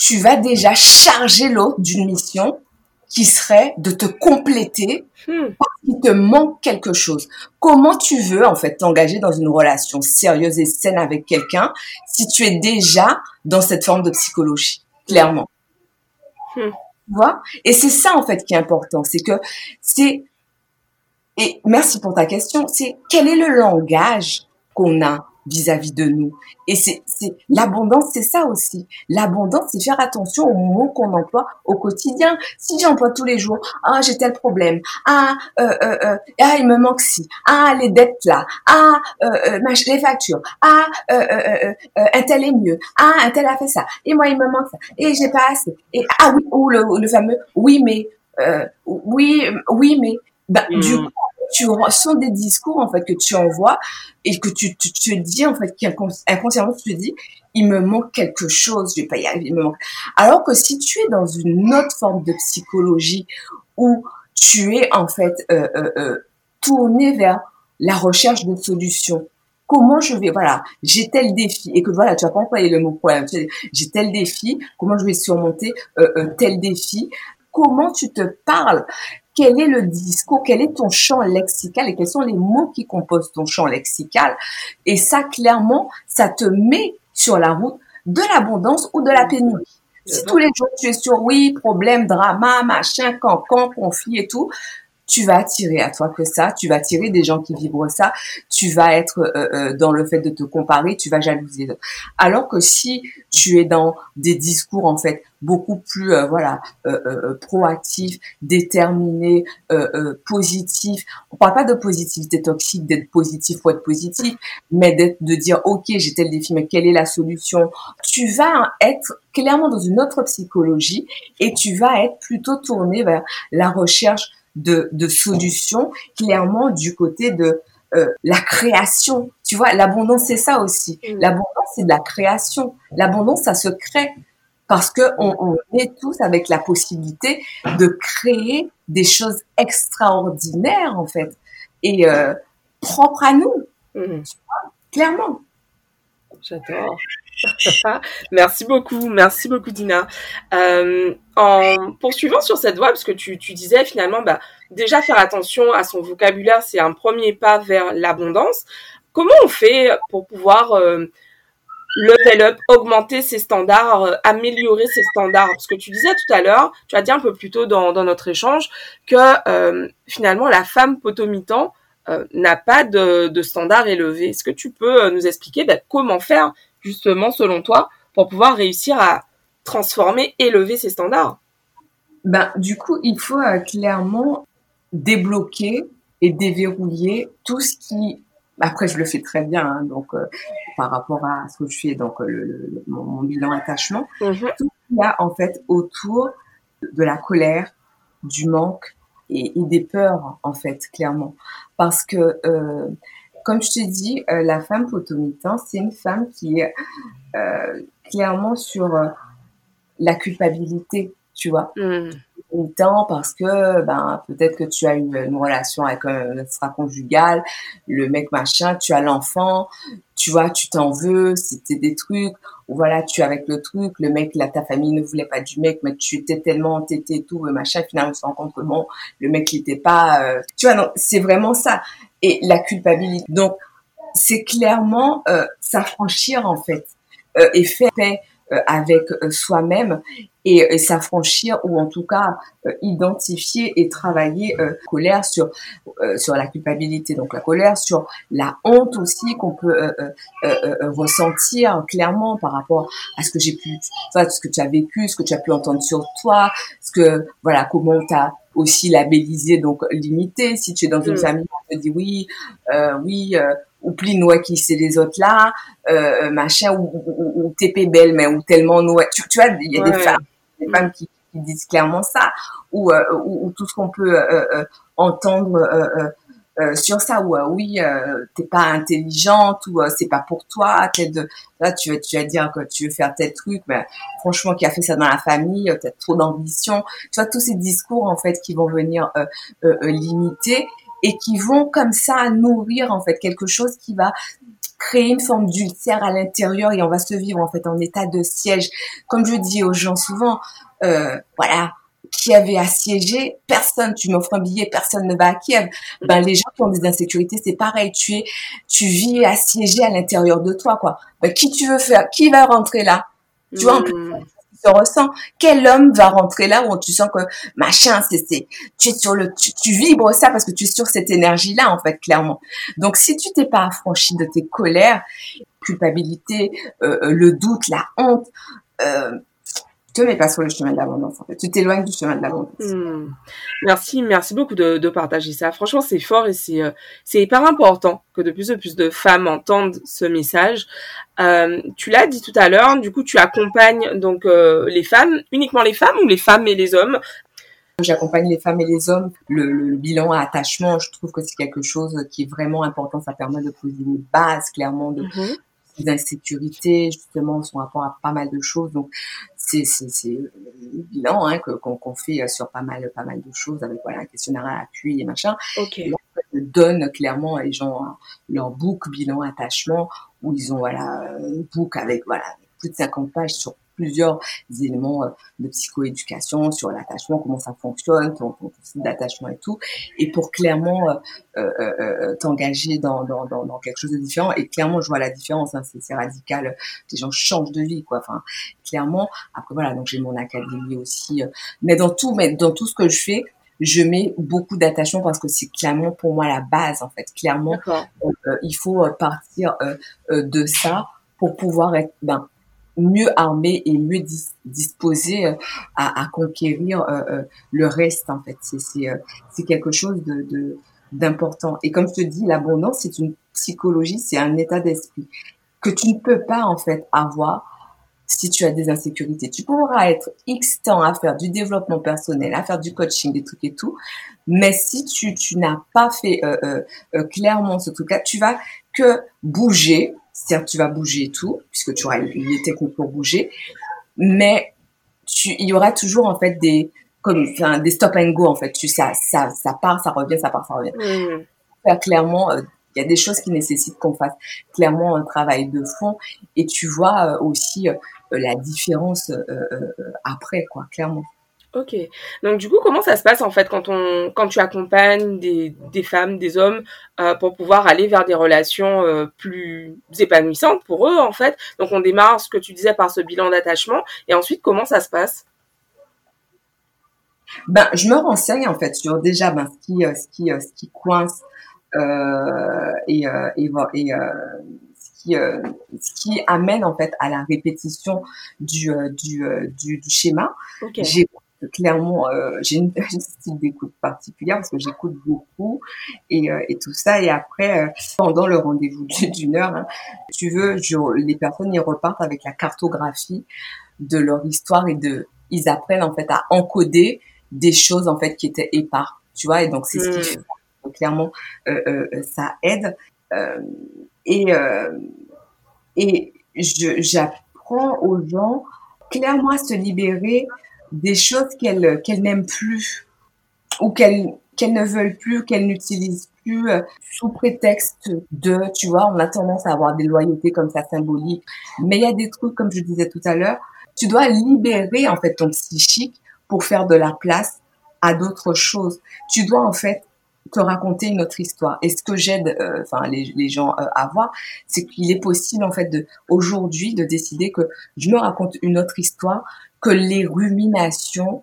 tu vas déjà charger l'autre d'une mission qui serait de te compléter hmm. parce qu'il te manque quelque chose. Comment tu veux en fait t'engager dans une relation sérieuse et saine avec quelqu'un si tu es déjà dans cette forme de psychologie, clairement? Hmm. Tu vois? Et c'est ça en fait qui est important, c'est que c'est et merci pour ta question, c'est quel est le langage qu'on a vis-à-vis de nous. Et c'est, c'est l'abondance, c'est ça aussi. L'abondance, c'est faire attention aux mots qu'on emploie au quotidien. Si j'emploie tous les jours, ah j'ai tel problème, ah euh, euh, euh, ah il me manque ci, ah les dettes là, ah euh, euh les factures, ah euh, euh, un tel est mieux, ah un tel a fait ça, et moi il me manque ça, et j'ai pas assez, et ah oui ou le, le fameux oui mais oui oui mais bah, du mm. coup tu sont des discours en fait que tu envoies et que tu, te dis en fait inconsciemment tu te dis il me manque quelque chose, je vais pas y arriver, il me manque. Alors que si tu es dans une autre forme de psychologie où tu es en fait euh, euh, euh, tourné vers la recherche de solutions, comment je vais, voilà, j'ai tel défi et que voilà, tu vas pas employer le mot problème, j'ai tel défi, comment je vais surmonter tel défi, comment tu te parles? Quel est le discours, quel est ton champ lexical et quels sont les mots qui composent ton champ lexical. Et ça, clairement, ça te met sur la route de l'abondance ou de la pénurie. Si tous les jours tu es sur oui, problème, drama, machin, cancan, conflit et tout, tu vas attirer à toi que ça, tu vas attirer des gens qui vibrent ça, tu vas être euh, euh, dans le fait de te comparer, tu vas jalouser. Alors que si tu es dans des discours en fait beaucoup plus euh, voilà proactifs, déterminés, positifs. On parle pas de positivité toxique, d'être positif pour être positif, mais d'être de dire ok j'ai tel défi, mais quelle est la solution? Tu vas être clairement dans une autre psychologie et tu vas être plutôt tourné vers la recherche de, de solutions, clairement du côté de euh, la création. Tu vois, l'abondance, c'est ça aussi. Mm. L'abondance, c'est de la création. L'abondance, ça se crée parce que on, on, est tous avec la possibilité de créer des choses extraordinaires, en fait, et euh, propres à nous. Mm. Tu vois, clairement. J'adore. merci beaucoup, merci beaucoup Dina. Euh, en poursuivant sur cette voie, parce que tu, disais finalement, bah, déjà faire attention à son vocabulaire, c'est un premier pas vers l'abondance. Comment on fait pour pouvoir euh, level up, augmenter ses standards, euh, améliorer ses standards? Parce que tu disais tout à l'heure, tu as dit un peu plus tôt dans, notre échange, que euh, finalement la femme potomitan n'a pas de, de standards élevés. Est-ce que tu peux nous expliquer bah, comment faire justement selon toi pour pouvoir réussir à transformer, élever ces standards? Ben, Du coup, il faut euh, clairement débloquer et déverrouiller tout ce qui... Après, je le fais très bien, hein, donc par rapport à ce que je fais, donc le, mon, bilan attachement, mm-hmm. tout ce qu'il y a en fait autour de la colère, du manque, et, des peurs en fait clairement. Parce que euh, comme je te dis euh, la femme potomitan c'est une femme qui est euh, clairement sur euh, la culpabilité tu vois mmh. temps parce que ben peut-être que tu as une, une relation avec un extra-conjugal, le mec machin, tu as l'enfant, tu vois, tu t'en veux, c'était des trucs, ou voilà, tu es avec le truc, le mec, là, ta famille ne voulait pas du mec, mais tu étais tellement entêté et tout, et machin, finalement, on se rend compte que bon, le mec, il était pas, euh, tu vois, non, c'est vraiment ça. Et la culpabilité. Donc, c'est clairement euh, s'affranchir, en fait, euh, et faire euh, avec soi-même et, s'affranchir ou en tout cas euh, identifier et travailler colère sur sur la culpabilité donc la colère sur la honte aussi qu'on peut ressentir clairement par rapport à ce que j'ai pu enfin, ce que tu as vécu ce que tu as pu entendre sur toi ce que voilà comment tu as aussi labellisé donc limité si tu es dans une mm. famille on te dit oui oui ou pli noix qui c'est les autres là, euh, machin, ou, ou, ou TP belle, mais ou tellement noix. Tu, tu vois, il y a des femmes, des femmes qui, qui, disent clairement ça, ou, euh, ou, tout ce qu'on peut euh, euh entendre euh, euh, sur ça, ou oui, t'es pas intelligente, ou c'est pas pour toi, de, là tu, tu vas dire que tu veux faire tel truc, mais franchement, qui a fait ça dans la famille, t'as trop d'ambition. Tu vois, tous ces discours en fait qui vont venir limiter et qui vont comme ça nourrir en fait quelque chose qui va créer une forme d'ulcère à l'intérieur et on va se vivre en fait en état de siège. Comme je dis aux gens souvent, euh, voilà, qui avait assiégé, personne, tu m'offres un billet, personne ne va à Kiev. Ben, les gens qui ont des insécurités, c'est pareil, tu es, tu vis assiégé à l'intérieur de toi, quoi. Ben, qui tu veux faire, qui va rentrer là? Tu vois, peu, mmh. Se ressent. Quel homme va rentrer là où tu sens que machin, c'est, tu es sur le, tu, vibres ça parce que tu es sur cette énergie-là, en fait, clairement. Donc, si tu t'es pas affranchi de tes colères, culpabilité, euh, euh, le doute, la honte, euh, tu ne pas sur le chemin de l'abondance, en fait. Tu t'éloignes du chemin de l'abondance. Hmm. Merci, merci beaucoup de, de, partager ça. Franchement, c'est fort et c'est euh, c'est hyper important que de plus en plus de femmes entendent ce message. Euh, tu l'as dit tout à l'heure, du coup, tu accompagnes donc euh, les femmes, uniquement les femmes ou les femmes et les hommes? J'accompagne les femmes et les hommes. Le, le, bilan à attachement, je trouve que c'est quelque chose qui est vraiment important. Ça permet de poser une base, clairement, de, mm-hmm d'insécurité justement son rapport à pas mal de choses donc c'est c'est c'est le bilan hein, que qu'on fait sur pas mal pas mal de choses avec voilà un questionnaire à appui et machin okay. et donne clairement les gens leur book bilan attachement où ils ont voilà un book avec voilà plus de 50 pages sur plusieurs éléments euh, de psychoéducation sur l'attachement, comment ça fonctionne, ton, ton d'attachement et tout, et pour clairement euh, euh, t'engager dans, dans, dans, quelque chose de différent. Et clairement, je vois la différence, hein, c'est radical. Les gens changent de vie, quoi. Enfin, clairement. Après voilà, donc j'ai mon académie aussi, mais dans tout, mais dans tout ce que je fais, je mets beaucoup d'attachement parce que c'est clairement pour moi la base en fait. Clairement, il faut partir de ça pour pouvoir être ben, mieux armé et mieux disposé euh, à, à conquérir euh, euh, le reste en fait. C'est quelque chose de d'important. Et comme je te dis l'abondance c'est une psychologie c'est un état d'esprit que tu ne peux pas en fait avoir si tu as des insécurités. Tu pourras être X temps à faire du développement personnel, à faire du coaching, des trucs et tout, mais si tu, tu n'as pas fait euh, euh, clairement ce truc-là, tu vas que bouger, Certes, tu vas bouger et tout, puisque tu auras les techniques pour bouger, mais tu, il y aura toujours en fait des comme enfin, des stop and go en fait. Tu ça ça ça part, ça revient, ça part, ça revient. Mmh. Faire clairement, euh, il y a des choses qui nécessitent qu'on fasse clairement un travail de fond et tu vois euh, aussi euh, la différence après quoi, clairement. Ok. Donc du coup, comment ça se passe en fait quand on, quand tu accompagnes des, des femmes, des hommes euh, pour pouvoir aller vers des relations euh, plus épanouissantes pour eux en fait? Donc on démarre ce que tu disais par ce bilan d'attachement et ensuite comment ça se passe? Ben je me renseigne en fait sur déjà ben ce qui, euh, ce qui, ce qui coince et, et, et ce qui, qui amène en fait à la répétition du, du, du, du schéma. Okay. J'ai clairement, euh, j'ai une, une, style d'écoute particulière parce que j'écoute beaucoup et, euh, et, tout ça. Et après, euh, pendant le rendez-vous d'une heure, hein, tu veux, je, les personnes ils repartent avec la cartographie de leur histoire et de, ils apprennent en fait à encoder des choses en fait qui étaient épars, tu vois. Et donc c'est ce qui hmm. fait donc, clairement ça aide. et et j'apprends aux gens clairement à se libérer des choses qu'elles qu'elles n'aiment plus ou qu'elles qu'elles ne veulent plus, qu'elles n'utilisent plus euh, sous prétexte de, tu vois, on a tendance à avoir des loyautés comme ça symboliques. Mais il y a des trucs, comme je disais tout à l'heure, tu dois libérer en fait ton psychique pour faire de la place à d'autres choses. Tu dois en fait te raconter une autre histoire. Et ce que j'aide, euh, enfin les, les, gens euh, à voir, c'est qu'il est possible en fait de aujourd'hui de décider que je me raconte une autre histoire que les ruminations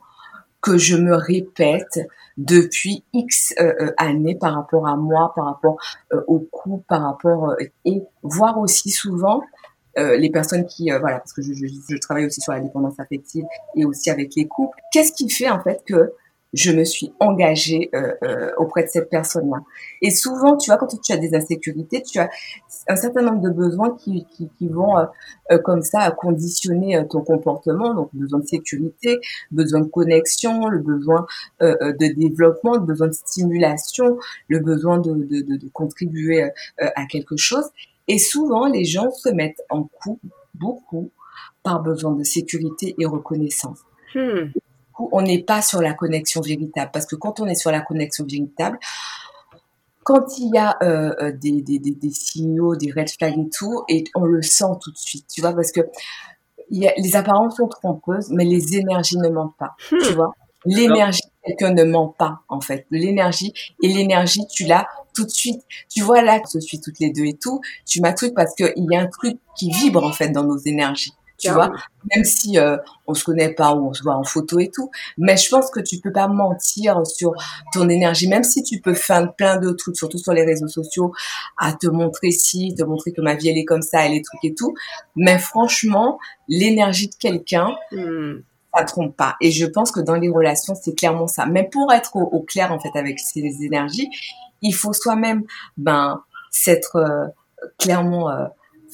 que je me répète depuis X euh, euh, années par rapport à moi, par rapport euh, au couple, par rapport et voir aussi souvent les personnes qui voilà parce que je, je, je travaille aussi sur la dépendance affective et aussi avec les couples. Qu'est-ce qui fait en fait que je me suis engagée euh, euh, auprès de cette personne-là. Et souvent, tu vois, quand tu as des insécurités, tu as un certain nombre de besoins qui, qui, qui vont euh, euh comme ça conditionner euh, ton comportement. Donc, besoin de sécurité, besoin de connexion, le besoin euh, de développement, le besoin de stimulation, le besoin de, de, de, de contribuer à quelque chose. Et souvent, les gens se mettent en couple beaucoup par besoin de sécurité et reconnaissance. Hmm on n'est pas sur la connexion véritable. Parce que quand on est sur la connexion véritable, quand il y a euh, euh, des, des, des, signaux, des red flags et tout, et on le sent tout de suite, tu vois, parce que y a, les apparences sont trompeuses, mais les énergies ne mentent pas, tu hmm. vois. L'énergie, quelqu'un ne ment pas, en fait. L'énergie, et l'énergie, tu l'as tout de suite. Tu vois, là, je suis toutes les deux et tout, tu m'as truc parce qu'il y a un truc qui vibre, en fait, dans nos énergies tu vois, même si euh, on se connaît pas ou on se voit en photo et tout. Mais je pense que tu peux pas mentir sur ton énergie, même si tu peux faire plein de trucs, surtout sur les réseaux sociaux, à te montrer si, te montrer que ma vie elle est comme ça, elle est truc et tout. Mais franchement, l'énergie de quelqu'un, hmm. ça trompe pas. Et je pense que dans les relations, c'est clairement ça. Mais pour être au, clair en fait avec ces énergies, il faut soi-même, ben, s'être euh, clairement euh,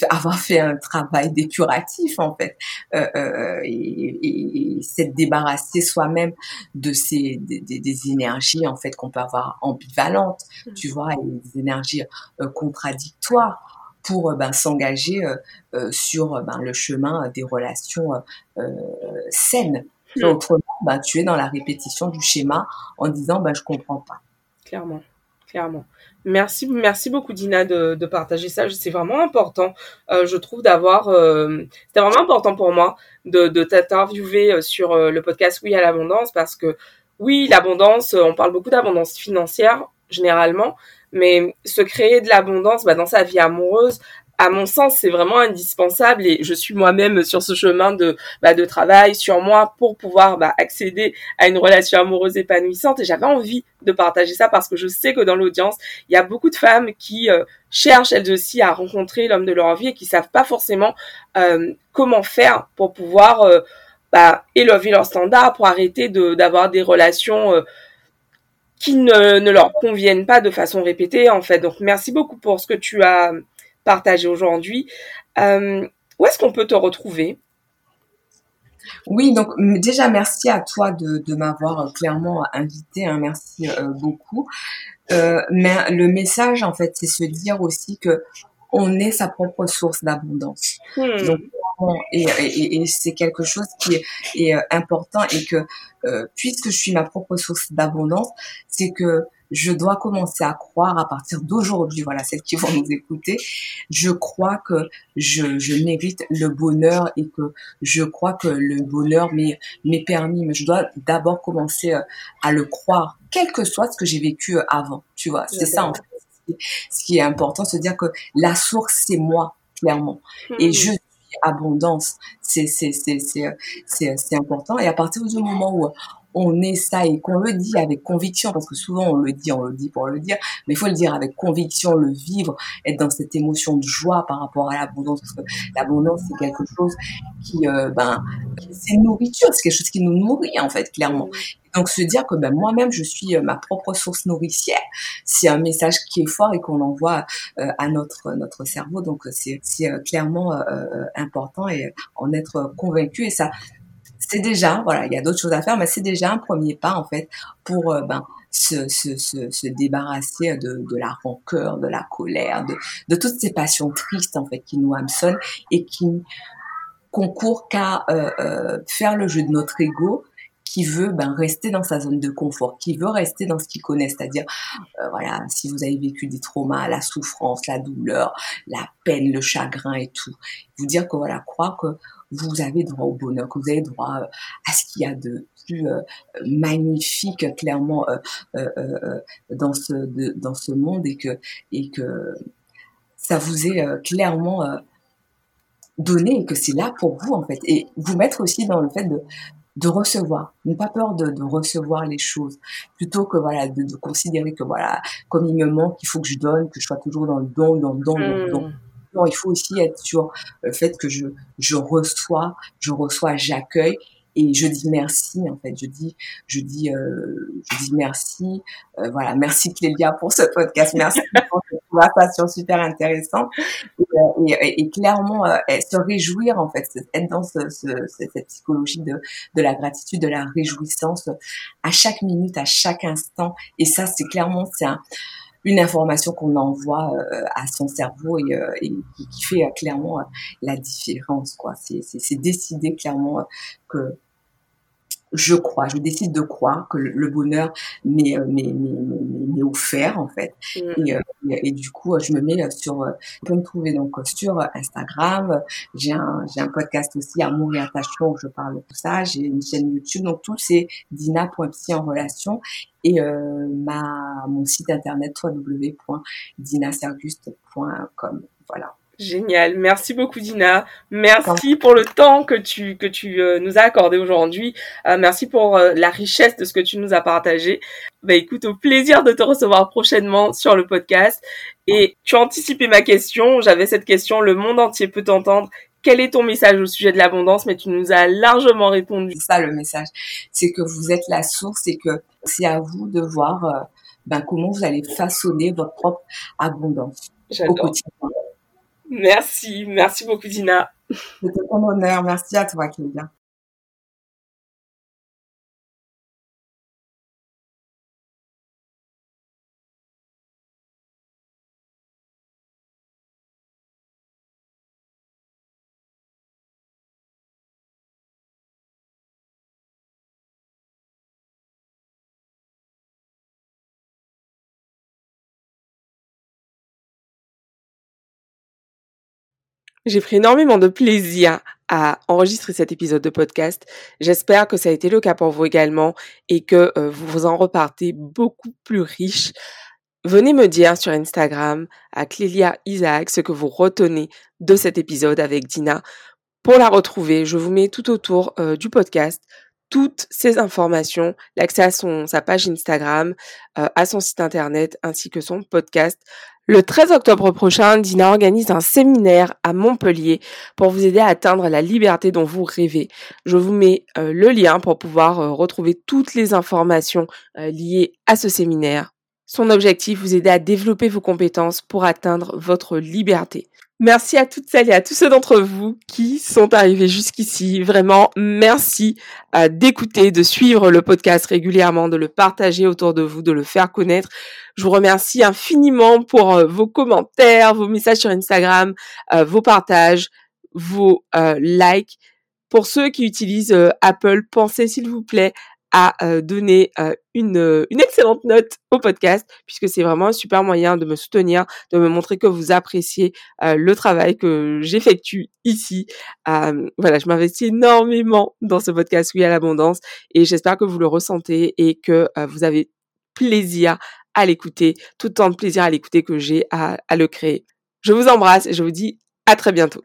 avoir fait un travail dépuratif en fait. Euh, euh, et, et, s'être débarrassé soi-même de ces des, des, énergies en fait qu'on peut avoir ambivalentes mmh. tu vois et des énergies euh, contradictoires pour ben, s'engager sur ben, le chemin des relations saines. Mmh. autrement ben, tu es dans la répétition du schéma en disant ben je comprends pas. Clairement. Clairement Merci, merci beaucoup Dina de, partager ça. C'est vraiment important, euh, je trouve, d'avoir. Euh, C'était vraiment important pour moi de, de t'interviewer euh, sur euh, le podcast Oui à l'abondance parce que oui, l'abondance, on parle beaucoup d'abondance financière généralement, mais se créer de l'abondance bah, dans sa vie amoureuse, à mon sens, c'est vraiment indispensable et je suis moi-même sur ce chemin de, bah, de travail sur moi pour pouvoir bah, accéder à une relation amoureuse épanouissante et j'avais envie de partager ça parce que je sais que dans l'audience, il y a beaucoup de femmes qui euh, cherchent elles aussi à rencontrer l'homme de leur vie et qui savent pas forcément euh, comment faire pour pouvoir euh, bah, élever leurs standards, pour arrêter d'avoir des relations qui ne, ne leur conviennent pas de façon répétée en fait. Donc merci beaucoup pour ce que tu as partagé aujourd'hui. Euh, où est-ce qu'on peut te retrouver? Oui, donc déjà merci à toi de, de m'avoir clairement invité, hein, merci euh, beaucoup. Euh, mais le message en fait, c'est se dire aussi que on est sa propre source d'abondance. Hmm. Donc et, et, et c'est quelque chose qui est, est important et que puisque je suis ma propre source d'abondance, c'est que je dois commencer à croire à partir d'aujourd'hui, voilà, celles qui vont nous écouter, je crois que je, je mérite le bonheur et que je crois que le bonheur m'est permis, mais je dois d'abord commencer euh, à le croire, quel que soit ce que j'ai vécu euh, avant, tu vois, c'est ça en fait. Ce qui est important, se dire que la source, c'est moi, clairement. Et hmm. je suis abondance. C'est, c'est, c'est, c'est, c'est important. Et à partir du moment où on est ça et qu'on le dit avec conviction, parce que souvent on le dit, on le dit pour le dire, mais il faut le dire avec conviction, le vivre, être dans cette émotion de joie par rapport à l'abondance, parce que l'abondance c'est quelque chose qui, euh, ben, c'est nourriture, c'est quelque chose qui nous nourrit en fait, clairement. Donc se dire que ben, moi-même je suis euh, ma propre source nourricière, c'est un message qui est fort et qu'on envoie euh, à notre notre cerveau. Donc c'est clairement important et en être convaincu et ça c'est déjà, voilà, il y a d'autres choses à faire, mais c'est déjà un premier pas en fait pour euh, ben, se, se, se, se, débarrasser de, de la rancœur, de la colère, de, de toutes ces passions tristes en fait qui nous hameçonnent et qui concourent qu'à euh, euh, faire le jeu de notre ego qui veut ben, rester dans sa zone de confort, qui veut rester dans ce qu'il connaît, c'est-à-dire, euh, voilà, si vous avez vécu des traumas, la souffrance, la douleur, la peine, le chagrin et tout, vous dire que voilà, croire que vous avez droit au bonheur, que vous avez droit euh, à ce qu'il y a de plus euh, magnifique clairement dans ce dans ce monde et que et que ça vous est clairement donné et que c'est là pour vous en fait et vous mettre aussi dans le fait de de recevoir, n'ayez pas peur de, recevoir les choses, plutôt que voilà de, considérer que voilà comme il me manque, il faut que je donne, que je sois toujours dans le don, dans le don, dans le don. Hmm. Il faut aussi être sur le fait que je je reçois, je reçois, j'accueille et je dis merci en fait. Je dis je dis euh, je dis merci. Euh, voilà. Merci Clélia pour ce podcast. Merci pour cette conversation super intéressante. Et, euh, et, et clairement euh, se réjouir en fait être dans ce, ce, cette psychologie de de la gratitude de la réjouissance à chaque minute à chaque instant. Et ça c'est clairement c'est un une information qu'on envoie euh, à son cerveau et, euh, qui, fait clairement la différence quoi. C'est c'est décider clairement que je crois, je décide de croire que le, bonheur euh, m'est, offert en fait. Mm. Et, euh, et, du coup, je me mets sur, euh, on peut me trouver donc sur Instagram. J'ai un, j'ai un podcast aussi, Amour et Attachement, où je parle de tout ça. J'ai une chaîne YouTube, donc tout c'est dina.psy en relation et euh, ma mon site internet www.dinaserguste.com. Voilà. Génial. Merci beaucoup, Dina. Merci pour le temps que tu, que tu euh, nous as accordé aujourd'hui. Euh, merci pour euh, la richesse de ce que tu nous as partagé. Bah, écoute, au plaisir de te recevoir prochainement sur le podcast. Et tu as anticipé ma question. J'avais cette question. Le monde entier peut t'entendre. Quel est ton message au sujet de l'abondance? Mais tu nous as largement répondu. C'est ça le message. C'est que vous êtes la source et que c'est à vous de voir ben, comment vous allez façonner votre propre abondance au quotidien. Merci, merci beaucoup Dina. C'était un honneur, merci à toi Kélia. J'ai pris énormément de plaisir à enregistrer cet épisode de podcast. J'espère que ça a été le cas pour vous également et que euh, vous en repartez beaucoup plus riche. Venez me dire sur Instagram à Clélia Isaac ce que vous retenez de cet épisode avec Dina. Pour la retrouver, je vous mets tout autour euh, du podcast toutes ces informations, l'accès à son, sa page Instagram, euh, à son site internet ainsi que son podcast. Le 13 octobre prochain, Dina organise un séminaire à Montpellier pour vous aider à atteindre la liberté dont vous rêvez. Je vous mets euh, le lien pour pouvoir euh, retrouver toutes les informations euh, liées à ce séminaire. Son objectif, vous aider à développer vos compétences pour atteindre votre liberté. Merci à toutes celles et à tous ceux d'entre vous qui sont arrivés jusqu'ici. Vraiment, merci euh, d'écouter, de suivre le podcast régulièrement, de le partager autour de vous, de le faire connaître. Je vous remercie infiniment pour euh, vos commentaires, vos messages sur Instagram, euh, vos partages, vos likes. Pour ceux qui utilisent Apple, pensez s'il vous plaît à euh, donner euh, une, euh, une excellente note au podcast, puisque c'est vraiment un super moyen de me soutenir, de me montrer que vous appréciez le travail que j'effectue ici. voilà, je m'investis énormément dans ce podcast Oui à l'abondance, et j'espère que vous le ressentez et que vous avez plaisir à l'écouter, tout autant de plaisir à l'écouter que j'ai à, à le créer. Je vous embrasse et je vous dis à très bientôt.